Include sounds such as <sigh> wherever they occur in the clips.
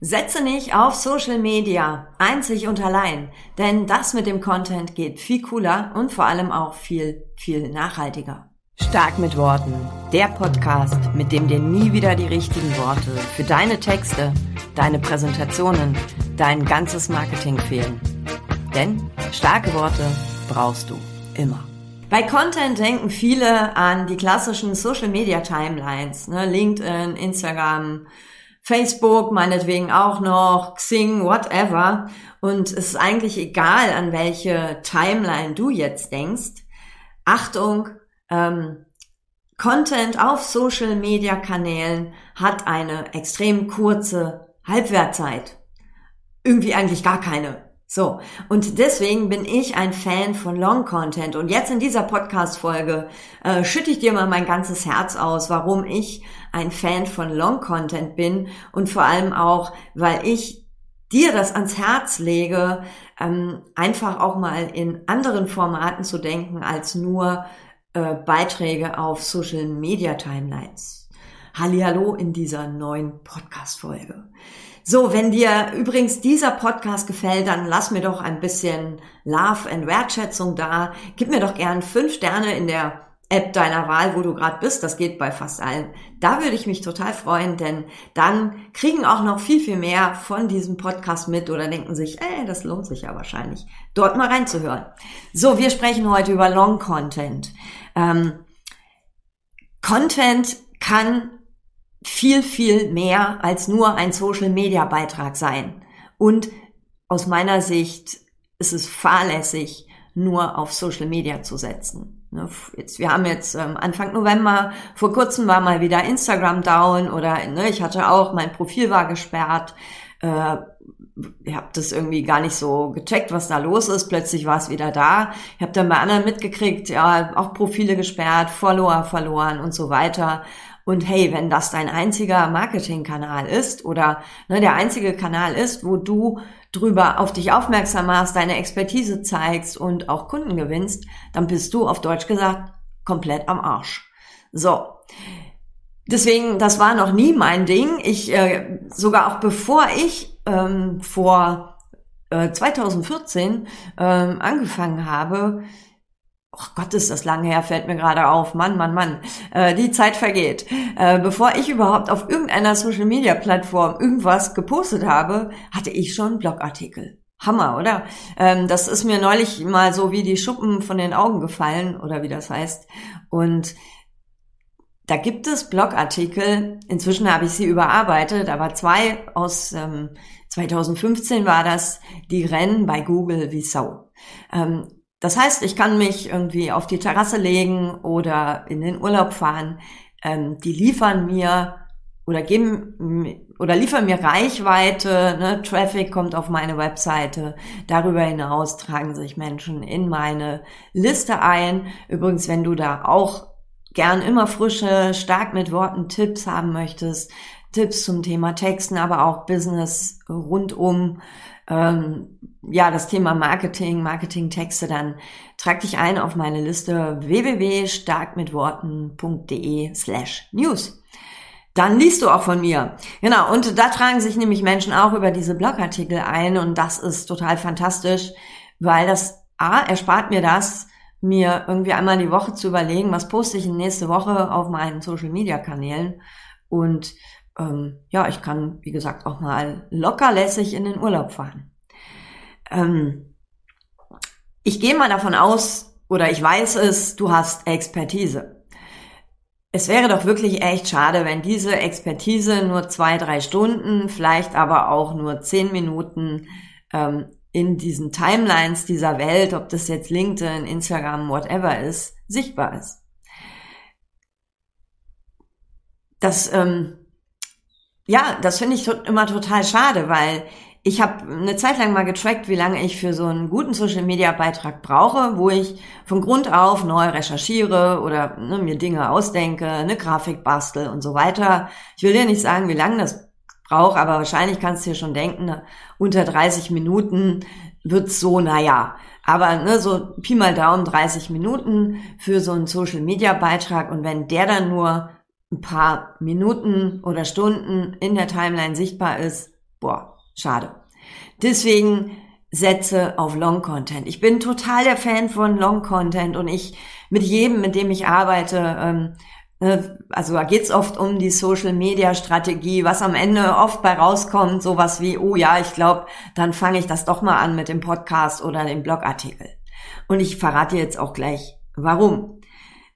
Setze nicht auf Social Media, einzig und allein, denn das mit dem Content geht viel cooler und vor allem auch viel, viel nachhaltiger. Stark mit Worten, der Podcast, mit dem dir nie wieder die richtigen Worte für deine Texte, deine Präsentationen, dein ganzes Marketing fehlen. Denn starke Worte brauchst du immer. Bei Content denken viele an die klassischen Social Media Timelines, ne? LinkedIn, Instagram, Facebook meinetwegen auch noch, Xing, whatever. Und es ist eigentlich egal, an welche Timeline du jetzt denkst. Achtung, ähm, Content auf Social Media Kanälen hat eine extrem kurze Halbwertzeit. Irgendwie eigentlich gar keine. So, und deswegen bin ich ein Fan von Long Content. Und jetzt in dieser Podcast-Folge äh, schütte ich dir mal mein ganzes Herz aus, warum ich ein Fan von Long Content bin und vor allem auch, weil ich dir das ans Herz lege, ähm, einfach auch mal in anderen Formaten zu denken als nur äh, Beiträge auf Social Media Timelines. Hallihallo in dieser neuen Podcast-Folge. So, wenn dir übrigens dieser Podcast gefällt, dann lass mir doch ein bisschen Love and Wertschätzung da. Gib mir doch gern fünf Sterne in der App deiner Wahl, wo du gerade bist. Das geht bei fast allen. Da würde ich mich total freuen, denn dann kriegen auch noch viel, viel mehr von diesem Podcast mit oder denken sich, ey, das lohnt sich ja wahrscheinlich, dort mal reinzuhören. So, wir sprechen heute über Long Content. Ähm, Content kann viel, viel mehr als nur ein Social-Media-Beitrag sein. Und aus meiner Sicht ist es fahrlässig, nur auf Social Media zu setzen. Ne, jetzt, wir haben jetzt ähm, Anfang November, vor kurzem war mal wieder Instagram down oder ne, ich hatte auch, mein Profil war gesperrt. Äh, ich habe das irgendwie gar nicht so gecheckt, was da los ist. Plötzlich war es wieder da. Ich habe dann bei anderen mitgekriegt, ja, auch Profile gesperrt, Follower verloren und so weiter. Und hey, wenn das dein einziger Marketingkanal ist oder ne, der einzige Kanal ist, wo du drüber auf dich aufmerksam machst, deine Expertise zeigst und auch Kunden gewinnst, dann bist du auf Deutsch gesagt komplett am Arsch. So. Deswegen, das war noch nie mein Ding. Ich, äh, sogar auch bevor ich ähm, vor äh, 2014 ähm, angefangen habe, Oh Gott, ist das lange her, fällt mir gerade auf. Mann, Mann, Mann. Äh, die Zeit vergeht. Äh, bevor ich überhaupt auf irgendeiner Social-Media-Plattform irgendwas gepostet habe, hatte ich schon Blogartikel. Hammer, oder? Ähm, das ist mir neulich mal so wie die Schuppen von den Augen gefallen, oder wie das heißt. Und da gibt es Blogartikel. Inzwischen habe ich sie überarbeitet, aber zwei aus ähm, 2015 war das, die rennen bei Google wie Sau. Ähm, das heißt, ich kann mich irgendwie auf die Terrasse legen oder in den Urlaub fahren. Ähm, die liefern mir oder geben oder liefern mir Reichweite, ne? Traffic kommt auf meine Webseite. Darüber hinaus tragen sich Menschen in meine Liste ein. Übrigens, wenn du da auch gern immer frische, stark mit Worten Tipps haben möchtest, Tipps zum Thema Texten, aber auch Business rundum, ähm, ja, das Thema Marketing, Marketingtexte, dann trag dich ein auf meine Liste www.starkmitworten.de slash news. Dann liest du auch von mir. Genau, und da tragen sich nämlich Menschen auch über diese Blogartikel ein und das ist total fantastisch, weil das A, erspart mir das, mir irgendwie einmal die Woche zu überlegen, was poste ich nächste Woche auf meinen Social Media Kanälen und ähm, ja, ich kann, wie gesagt, auch mal lockerlässig in den Urlaub fahren. Ähm, ich gehe mal davon aus, oder ich weiß es, du hast Expertise. Es wäre doch wirklich echt schade, wenn diese Expertise nur zwei, drei Stunden, vielleicht aber auch nur zehn Minuten ähm, in diesen Timelines dieser Welt, ob das jetzt LinkedIn, Instagram, whatever ist, sichtbar ist. Das ähm, ja, das finde ich to immer total schade, weil ich habe eine Zeit lang mal getrackt, wie lange ich für so einen guten Social-Media-Beitrag brauche, wo ich von Grund auf neu recherchiere oder ne, mir Dinge ausdenke, eine Grafik bastel und so weiter. Ich will dir nicht sagen, wie lange das braucht, aber wahrscheinlich kannst du dir schon denken, ne, unter 30 Minuten wird's so, naja. Aber ne, so Pi mal Daumen 30 Minuten für so einen Social-Media-Beitrag und wenn der dann nur ein paar Minuten oder Stunden in der Timeline sichtbar ist, Boah, schade. Deswegen setze auf Long Content. Ich bin total der Fan von Long Content und ich mit jedem, mit dem ich arbeite, ähm, ne, also da geht's oft um die Social Media Strategie, was am Ende oft bei rauskommt, sowas wie, oh ja, ich glaube, dann fange ich das doch mal an mit dem Podcast oder dem Blogartikel. Und ich verrate jetzt auch gleich, warum.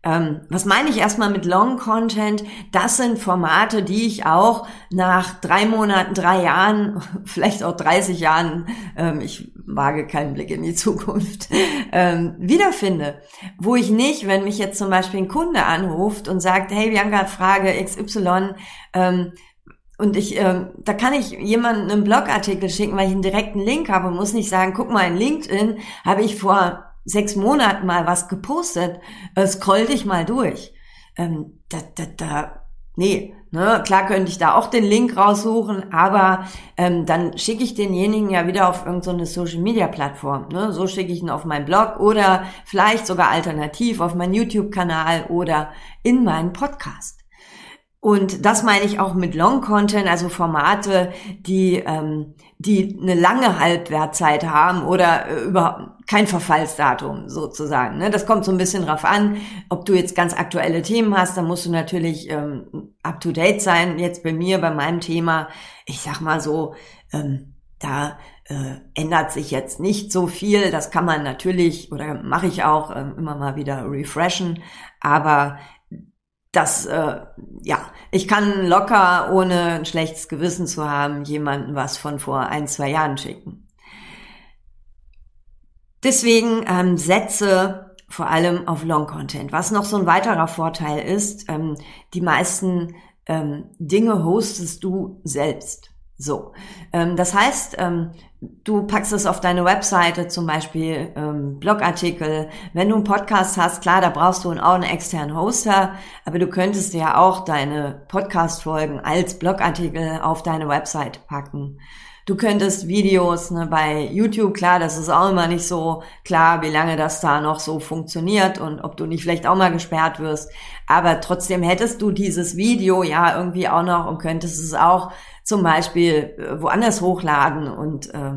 Ähm, was meine ich erstmal mit Long Content? Das sind Formate, die ich auch nach drei Monaten, drei Jahren, <laughs> vielleicht auch 30 Jahren, ähm, ich wage keinen Blick in die <laughs> Zukunft, ähm, wiederfinde. Wo ich nicht, wenn mich jetzt zum Beispiel ein Kunde anruft und sagt, hey Bianca, Frage XY, ähm, und ich, ähm, da kann ich jemanden einen Blogartikel schicken, weil ich einen direkten Link habe und muss nicht sagen, guck mal, in LinkedIn habe ich vor sechs Monaten mal was gepostet, äh, scroll dich mal durch. Ähm, da, da, da, nee, ne, klar könnte ich da auch den Link raussuchen, aber ähm, dann schicke ich denjenigen ja wieder auf irgendeine so Social Media Plattform. Ne? So schicke ich ihn auf meinen Blog oder vielleicht sogar alternativ auf meinen YouTube-Kanal oder in meinen Podcast. Und das meine ich auch mit Long Content, also Formate, die, ähm, die eine lange Halbwertzeit haben oder äh, überhaupt kein Verfallsdatum sozusagen. Ne? Das kommt so ein bisschen drauf an, ob du jetzt ganz aktuelle Themen hast, dann musst du natürlich ähm, up to date sein. Jetzt bei mir, bei meinem Thema, ich sag mal so, ähm, da äh, ändert sich jetzt nicht so viel. Das kann man natürlich oder mache ich auch äh, immer mal wieder refreshen, aber das, äh, ja, ich kann locker, ohne ein schlechtes Gewissen zu haben, jemanden was von vor ein, zwei Jahren schicken. Deswegen ähm, setze vor allem auf Long Content. Was noch so ein weiterer Vorteil ist, ähm, die meisten ähm, Dinge hostest du selbst. So, ähm, das heißt, ähm, du packst es auf deine Webseite, zum Beispiel ähm, Blogartikel. Wenn du einen Podcast hast, klar, da brauchst du auch einen externen Hoster, aber du könntest ja auch deine Podcast-Folgen als Blogartikel auf deine Webseite packen. Du könntest Videos ne, bei YouTube, klar, das ist auch immer nicht so klar, wie lange das da noch so funktioniert und ob du nicht vielleicht auch mal gesperrt wirst. Aber trotzdem hättest du dieses Video ja irgendwie auch noch und könntest es auch zum Beispiel äh, woanders hochladen und äh,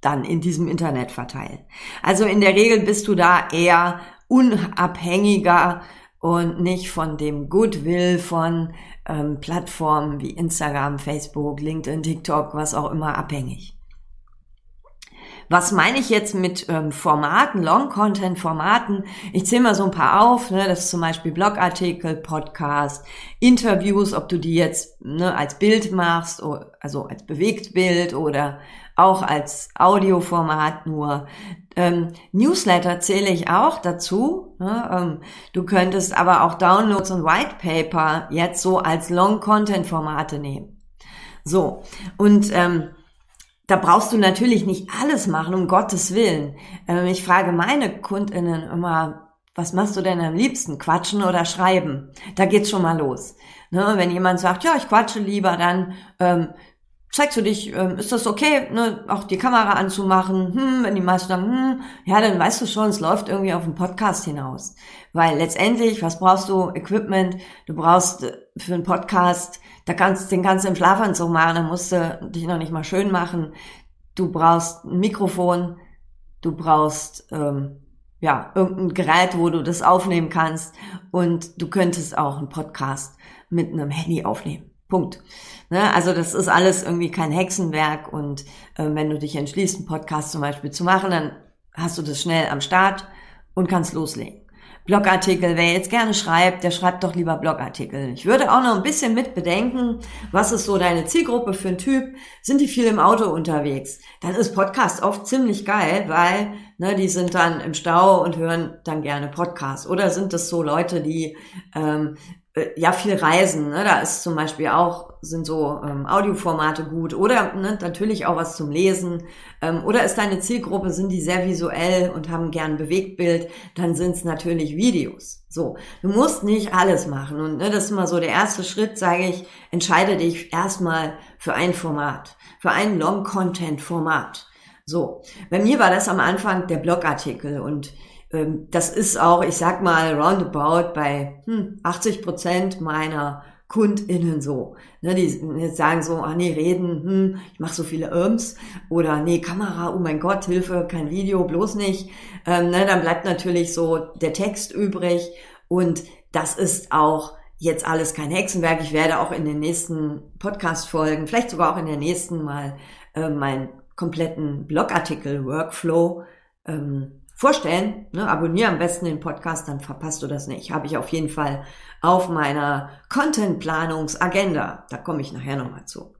dann in diesem Internet verteilen. Also in der Regel bist du da eher unabhängiger und nicht von dem Goodwill von ähm, Plattformen wie Instagram, Facebook, LinkedIn, TikTok, was auch immer abhängig. Was meine ich jetzt mit ähm, Formaten, Long-Content-Formaten? Ich zähle mal so ein paar auf. Ne? Das ist zum Beispiel Blogartikel, Podcast, Interviews, ob du die jetzt ne, als Bild machst, also als Bewegtbild oder auch als Audioformat nur. Ähm, Newsletter zähle ich auch dazu. Ne? Ähm, du könntest aber auch Downloads und White Paper jetzt so als Long-Content-Formate nehmen. So, und ähm, da brauchst du natürlich nicht alles machen, um Gottes Willen. Ähm, ich frage meine KundInnen immer, was machst du denn am liebsten? Quatschen oder schreiben? Da geht's schon mal los. Ne? Wenn jemand sagt, ja, ich quatsche lieber, dann ähm, zeigst du dich, ähm, ist das okay, ne, auch die Kamera anzumachen? Hm, wenn die meisten sagen, hm, ja, dann weißt du schon, es läuft irgendwie auf den Podcast hinaus. Weil letztendlich, was brauchst du? Equipment, du brauchst äh, für einen Podcast, da kannst den kannst du im Schlafanzug machen, dann musst du dich noch nicht mal schön machen. Du brauchst ein Mikrofon, du brauchst ähm, ja irgendein Gerät, wo du das aufnehmen kannst und du könntest auch einen Podcast mit einem Handy aufnehmen. Punkt. Ne? Also das ist alles irgendwie kein Hexenwerk und äh, wenn du dich entschließt, einen Podcast zum Beispiel zu machen, dann hast du das schnell am Start und kannst loslegen. Blogartikel, wer jetzt gerne schreibt, der schreibt doch lieber Blogartikel. Ich würde auch noch ein bisschen mit bedenken, was ist so deine Zielgruppe für ein Typ? Sind die viel im Auto unterwegs? Dann ist Podcast oft ziemlich geil, weil ne, die sind dann im Stau und hören dann gerne Podcast. Oder sind das so Leute, die ähm, äh, ja viel reisen. Ne? Da ist zum Beispiel auch sind so ähm, Audioformate gut oder ne, natürlich auch was zum Lesen. Ähm, oder ist deine Zielgruppe sind die sehr visuell und haben gern Bewegtbild, dann sind es natürlich Videos. So, du musst nicht alles machen und ne, das ist immer so der erste Schritt, sage ich, entscheide dich erstmal für ein Format, für ein Long-Content-Format. So, bei mir war das am Anfang der Blogartikel und das ist auch, ich sag mal, roundabout bei hm, 80 Prozent meiner KundInnen so. Ne, die jetzt sagen so, ah nee, reden, hm, ich mache so viele Irms oder nee, Kamera, oh mein Gott, Hilfe, kein Video, bloß nicht. Ähm, ne, dann bleibt natürlich so der Text übrig und das ist auch jetzt alles kein Hexenwerk. Ich werde auch in den nächsten Podcast-Folgen, vielleicht sogar auch in der nächsten mal äh, meinen kompletten Blogartikel-Workflow ähm, vorstellen. Ne? Abonniere am besten den Podcast, dann verpasst du das nicht. Habe ich auf jeden Fall auf meiner Content-Planungsagenda. Da komme ich nachher nochmal zu.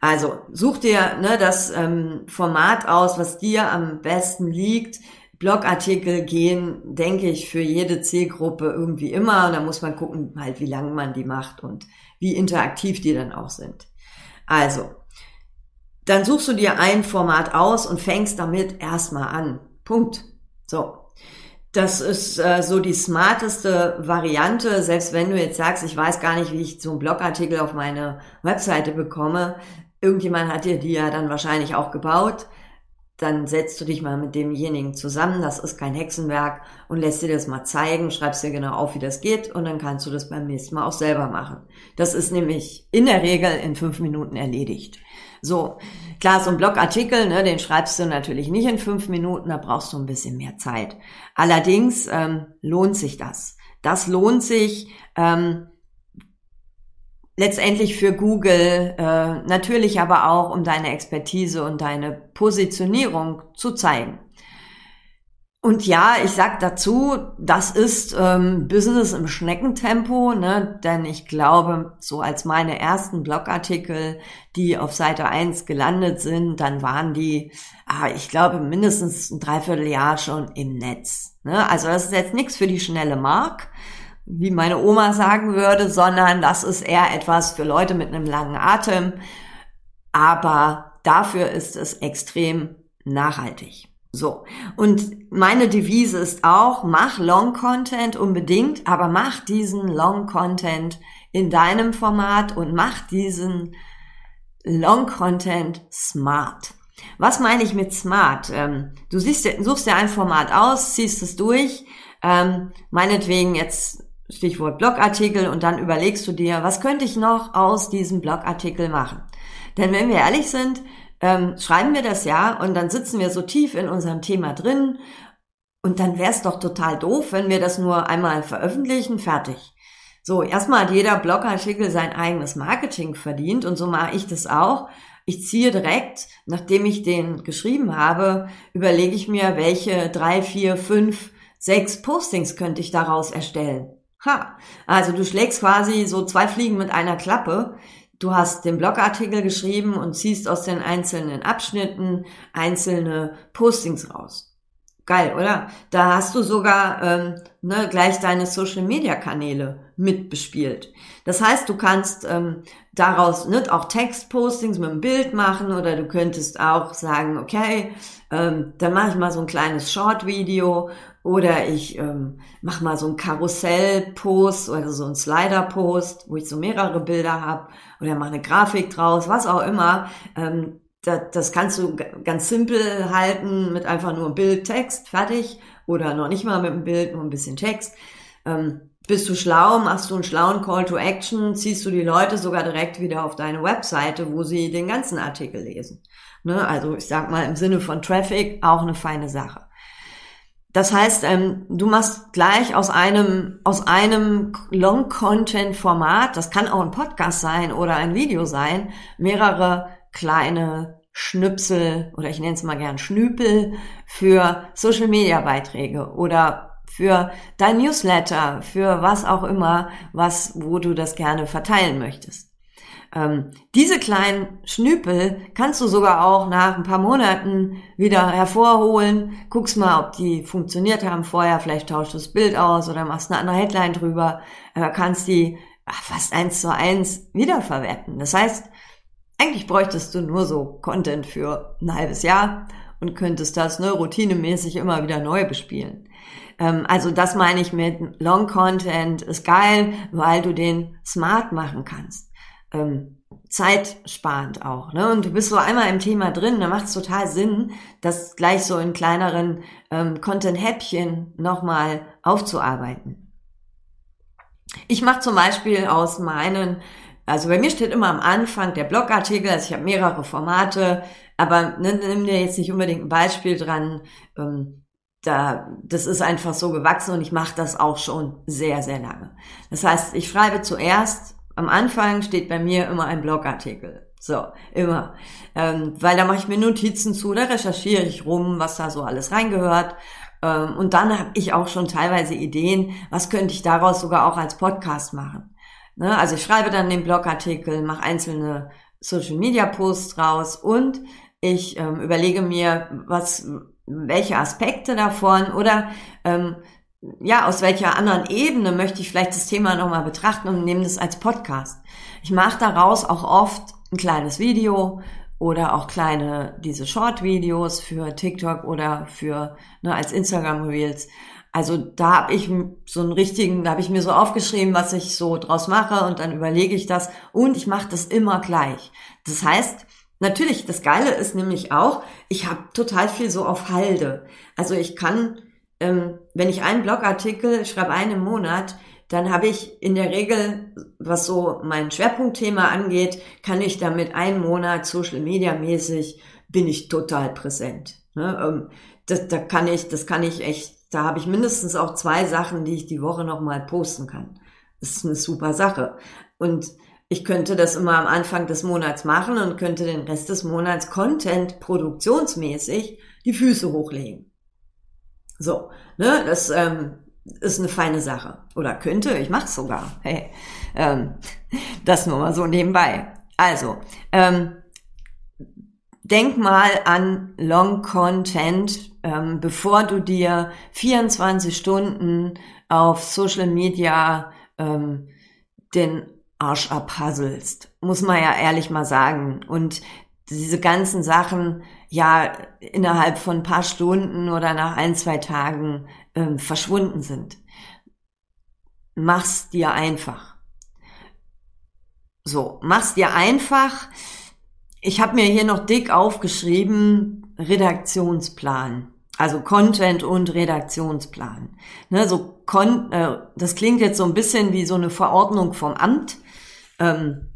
Also such dir ne, das ähm, Format aus, was dir am besten liegt. Blogartikel gehen, denke ich, für jede Zielgruppe irgendwie immer. Und da muss man gucken, halt, wie lange man die macht und wie interaktiv die dann auch sind. Also, dann suchst du dir ein Format aus und fängst damit erstmal an. Punkt. So. Das ist äh, so die smarteste Variante, selbst wenn du jetzt sagst, ich weiß gar nicht, wie ich so einen Blogartikel auf meine Webseite bekomme. Irgendjemand hat dir die ja dann wahrscheinlich auch gebaut. Dann setzt du dich mal mit demjenigen zusammen, das ist kein Hexenwerk und lässt dir das mal zeigen, schreibst dir genau auf, wie das geht und dann kannst du das beim nächsten Mal auch selber machen. Das ist nämlich in der Regel in fünf Minuten erledigt. So, klar, so ein Blogartikel, ne, den schreibst du natürlich nicht in fünf Minuten, da brauchst du ein bisschen mehr Zeit. Allerdings ähm, lohnt sich das. Das lohnt sich ähm, letztendlich für Google, äh, natürlich aber auch, um deine Expertise und deine Positionierung zu zeigen. Und ja, ich sag dazu, das ist ähm, Business im Schneckentempo, ne? denn ich glaube, so als meine ersten Blogartikel, die auf Seite 1 gelandet sind, dann waren die, ah, ich glaube, mindestens ein Dreivierteljahr schon im Netz. Ne? Also das ist jetzt nichts für die schnelle Mark, wie meine Oma sagen würde, sondern das ist eher etwas für Leute mit einem langen Atem. Aber dafür ist es extrem nachhaltig. So. Und meine Devise ist auch, mach Long Content unbedingt, aber mach diesen Long Content in deinem Format und mach diesen Long Content smart. Was meine ich mit smart? Ähm, du siehst, suchst dir ein Format aus, ziehst es durch, ähm, meinetwegen jetzt Stichwort Blogartikel und dann überlegst du dir, was könnte ich noch aus diesem Blogartikel machen? Denn wenn wir ehrlich sind, ähm, schreiben wir das ja und dann sitzen wir so tief in unserem Thema drin und dann wäre es doch total doof, wenn wir das nur einmal veröffentlichen, fertig. So, erstmal hat jeder Blogartikel sein eigenes Marketing verdient und so mache ich das auch. Ich ziehe direkt, nachdem ich den geschrieben habe, überlege ich mir, welche drei, vier, fünf, sechs Postings könnte ich daraus erstellen. Ha, also du schlägst quasi so zwei Fliegen mit einer Klappe du hast den Blogartikel geschrieben und ziehst aus den einzelnen Abschnitten einzelne Postings raus. Geil, oder? Da hast du sogar ähm, ne, gleich deine Social-Media-Kanäle mitbespielt. Das heißt, du kannst ähm, daraus ne, auch Textpostings mit einem Bild machen oder du könntest auch sagen, okay, ähm, dann mache ich mal so ein kleines Short-Video oder ich ähm, mache mal so ein Karussell-Post oder so ein Slider-Post, wo ich so mehrere Bilder habe oder mache eine Grafik draus, was auch immer. Ähm, das, das kannst du ganz simpel halten mit einfach nur Bild, Text, fertig. Oder noch nicht mal mit einem Bild, nur ein bisschen Text. Ähm, bist du schlau, machst du einen schlauen Call to Action, ziehst du die Leute sogar direkt wieder auf deine Webseite, wo sie den ganzen Artikel lesen. Ne? Also ich sag mal im Sinne von Traffic auch eine feine Sache. Das heißt, ähm, du machst gleich aus einem, aus einem Long-Content-Format, das kann auch ein Podcast sein oder ein Video sein, mehrere kleine Schnipsel oder ich nenne es mal gern Schnüpel für Social-Media-Beiträge oder für dein Newsletter, für was auch immer, was, wo du das gerne verteilen möchtest. Ähm, diese kleinen Schnüpel kannst du sogar auch nach ein paar Monaten wieder hervorholen. Guckst mal, ob die funktioniert haben vorher. Vielleicht tauschst du das Bild aus oder machst eine andere Headline drüber. Äh, kannst die fast eins zu eins wiederverwerten. Das heißt, eigentlich bräuchtest du nur so Content für ein halbes Jahr und könntest das ne, routinemäßig immer wieder neu bespielen. Ähm, also das meine ich mit Long Content ist geil, weil du den smart machen kannst ähm, zeitsparend auch. Ne? Und du bist so einmal im Thema drin, da macht es total Sinn, das gleich so in kleineren ähm, Content-Häppchen nochmal aufzuarbeiten. Ich mache zum Beispiel aus meinen, also bei mir steht immer am Anfang der Blogartikel, also ich habe mehrere Formate, aber nimm, nimm dir jetzt nicht unbedingt ein Beispiel dran. Ähm, da, das ist einfach so gewachsen und ich mache das auch schon sehr, sehr lange. Das heißt, ich schreibe zuerst, am Anfang steht bei mir immer ein Blogartikel. So, immer. Ähm, weil da mache ich mir Notizen zu, da recherchiere ich rum, was da so alles reingehört. Ähm, und dann habe ich auch schon teilweise Ideen, was könnte ich daraus sogar auch als Podcast machen. Ne? Also ich schreibe dann den Blogartikel, mache einzelne Social Media Posts raus und ich ähm, überlege mir, was, welche Aspekte davon oder ähm, ja, aus welcher anderen Ebene möchte ich vielleicht das Thema nochmal betrachten und nehme das als Podcast. Ich mache daraus auch oft ein kleines Video oder auch kleine, diese Short-Videos für TikTok oder für, ne, als Instagram-Reels. Also da habe ich so einen richtigen, da habe ich mir so aufgeschrieben, was ich so draus mache und dann überlege ich das und ich mache das immer gleich. Das heißt, Natürlich, das Geile ist nämlich auch, ich habe total viel so auf Halde. Also ich kann, ähm, wenn ich einen Blogartikel schreibe einen im Monat, dann habe ich in der Regel, was so mein Schwerpunktthema angeht, kann ich damit einen Monat Social Media mäßig bin ich total präsent. Ne? Ähm, das, da kann ich, das kann ich echt, da habe ich mindestens auch zwei Sachen, die ich die Woche nochmal posten kann. Das ist eine super Sache. Und ich könnte das immer am Anfang des Monats machen und könnte den Rest des Monats Content produktionsmäßig die Füße hochlegen. So, ne, das ähm, ist eine feine Sache. Oder könnte, ich mach's sogar. Hey, ähm, das nur mal so nebenbei. Also, ähm, denk mal an Long Content, ähm, bevor du dir 24 Stunden auf Social Media ähm, den Arsch abhasselst, muss man ja ehrlich mal sagen. Und diese ganzen Sachen ja innerhalb von ein paar Stunden oder nach ein, zwei Tagen ähm, verschwunden sind. Mach's dir einfach. So, mach's dir einfach. Ich habe mir hier noch dick aufgeschrieben, Redaktionsplan. Also Content und Redaktionsplan. Ne, so kon äh, das klingt jetzt so ein bisschen wie so eine Verordnung vom Amt ähm,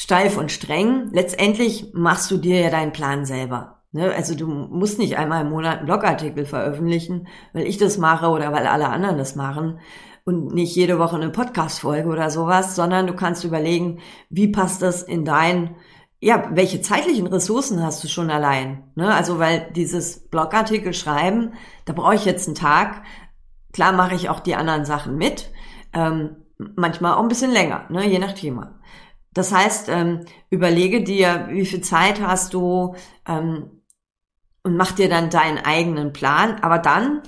steif und streng. Letztendlich machst du dir ja deinen Plan selber. Ne? Also du musst nicht einmal im Monat einen Blogartikel veröffentlichen, weil ich das mache oder weil alle anderen das machen und nicht jede Woche eine Podcast-Folge oder sowas, sondern du kannst überlegen, wie passt das in dein, ja, welche zeitlichen Ressourcen hast du schon allein? Ne? Also weil dieses Blogartikel schreiben, da brauche ich jetzt einen Tag. Klar mache ich auch die anderen Sachen mit. Ähm, manchmal auch ein bisschen länger, ne, je nach Thema. Das heißt, ähm, überlege dir, wie viel Zeit hast du ähm, und mach dir dann deinen eigenen Plan. Aber dann,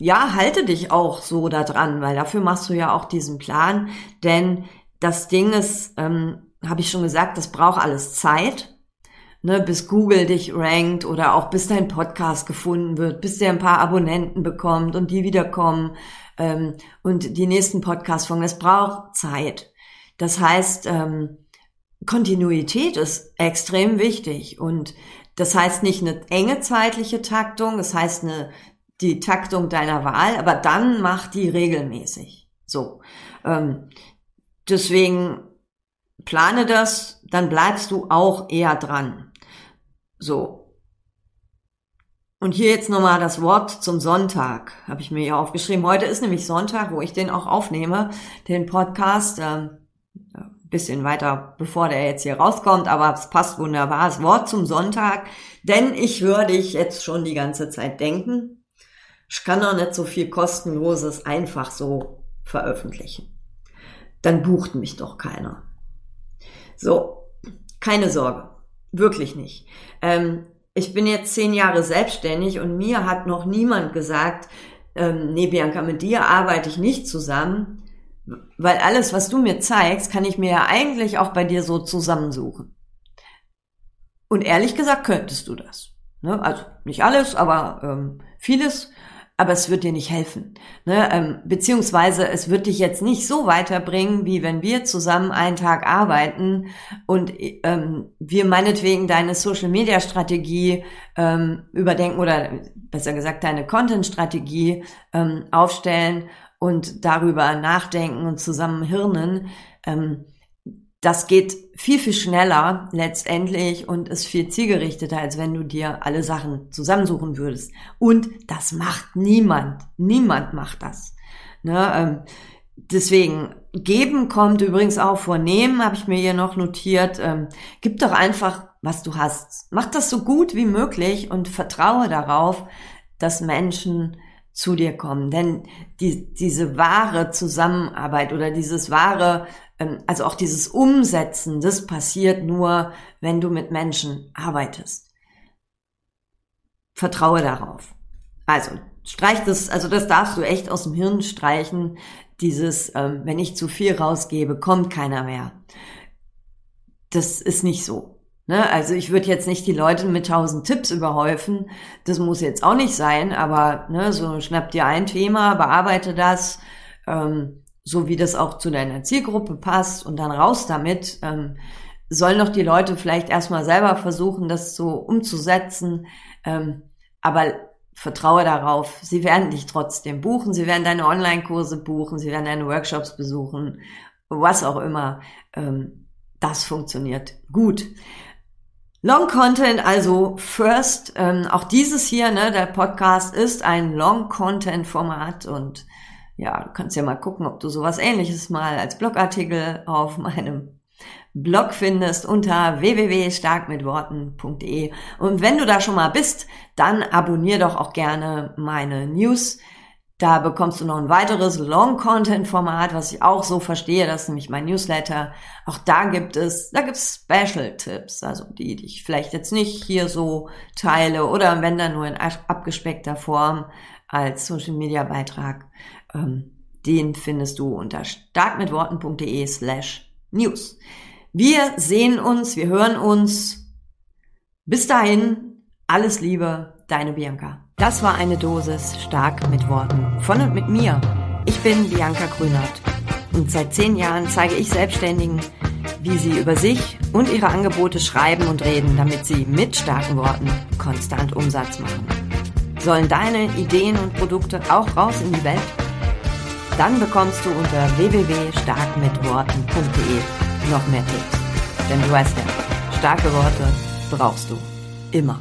ja, halte dich auch so da dran, weil dafür machst du ja auch diesen Plan. Denn das Ding ist, ähm, habe ich schon gesagt, das braucht alles Zeit. Ne, bis Google dich rankt oder auch bis dein Podcast gefunden wird, bis der ein paar Abonnenten bekommt und die wiederkommen ähm, und die nächsten Podcast-Folgen. Es braucht Zeit. Das heißt, ähm, Kontinuität ist extrem wichtig und das heißt nicht eine enge zeitliche Taktung, das heißt eine, die Taktung deiner Wahl, aber dann mach die regelmäßig. So. Ähm, deswegen plane das, dann bleibst du auch eher dran. So. Und hier jetzt nochmal das Wort zum Sonntag, habe ich mir hier aufgeschrieben. Heute ist nämlich Sonntag, wo ich den auch aufnehme, den Podcast. Ähm, bisschen weiter, bevor der jetzt hier rauskommt, aber es passt wunderbar. Das Wort zum Sonntag, denn ich höre dich jetzt schon die ganze Zeit denken. Ich kann doch nicht so viel kostenloses einfach so veröffentlichen. Dann bucht mich doch keiner. So, keine Sorge, wirklich nicht. Ähm, ich bin jetzt zehn Jahre selbstständig und mir hat noch niemand gesagt, ähm, nee, Bianca, mit dir arbeite ich nicht zusammen, weil alles, was du mir zeigst, kann ich mir ja eigentlich auch bei dir so zusammensuchen. Und ehrlich gesagt könntest du das. Ne? Also nicht alles, aber ähm, vieles aber es wird dir nicht helfen. Ne? Ähm, beziehungsweise es wird dich jetzt nicht so weiterbringen, wie wenn wir zusammen einen Tag arbeiten und ähm, wir meinetwegen deine Social-Media-Strategie ähm, überdenken oder besser gesagt deine Content-Strategie ähm, aufstellen und darüber nachdenken und zusammen hirnen, ähm, das geht viel, viel schneller letztendlich und ist viel zielgerichteter, als wenn du dir alle Sachen zusammensuchen würdest. Und das macht niemand. Niemand macht das. Ne? Ähm, deswegen, geben kommt übrigens auch vor nehmen, habe ich mir hier noch notiert. Ähm, gib doch einfach, was du hast. Mach das so gut wie möglich und vertraue darauf, dass Menschen zu dir kommen. Denn die, diese wahre Zusammenarbeit oder dieses wahre, ähm, also auch dieses Umsetzen, das passiert nur, wenn du mit Menschen arbeitest. Vertraue darauf. Also, streich das, also das darfst du echt aus dem Hirn streichen. Dieses, ähm, wenn ich zu viel rausgebe, kommt keiner mehr. Das ist nicht so. Ne? Also ich würde jetzt nicht die Leute mit tausend Tipps überhäufen. Das muss jetzt auch nicht sein, aber ne, so schnapp dir ein Thema, bearbeite das, ähm, so wie das auch zu deiner Zielgruppe passt und dann raus damit. Ähm, sollen doch die Leute vielleicht erstmal selber versuchen, das so umzusetzen. Ähm, aber vertraue darauf, sie werden dich trotzdem buchen, sie werden deine Online-Kurse buchen, sie werden deine Workshops besuchen, was auch immer. Ähm, das funktioniert gut. Long Content, also first, ähm, auch dieses hier, ne, der Podcast ist ein Long Content Format und ja, du kannst ja mal gucken, ob du sowas ähnliches mal als Blogartikel auf <laughs> meinem Blog findest unter www.starkmitworten.de. Und wenn du da schon mal bist, dann abonnier doch auch gerne meine News da bekommst du noch ein weiteres Long-Content-Format, was ich auch so verstehe, das ist nämlich mein Newsletter. Auch da gibt es, da gibt es Special-Tipps, also die, die ich vielleicht jetzt nicht hier so teile oder wenn dann nur in abgespeckter Form als Social-Media-Beitrag. Ähm, den findest du unter starkmitworten.de slash news. Wir sehen uns, wir hören uns. Bis dahin, alles Liebe, deine Bianca. Das war eine Dosis stark mit Worten. Von und mit mir. Ich bin Bianca Grünert. Und seit zehn Jahren zeige ich Selbstständigen, wie sie über sich und ihre Angebote schreiben und reden, damit sie mit starken Worten konstant Umsatz machen. Sollen deine Ideen und Produkte auch raus in die Welt? Dann bekommst du unter www.starkmitworten.de noch mehr Tipps. Denn du weißt ja, starke Worte brauchst du immer.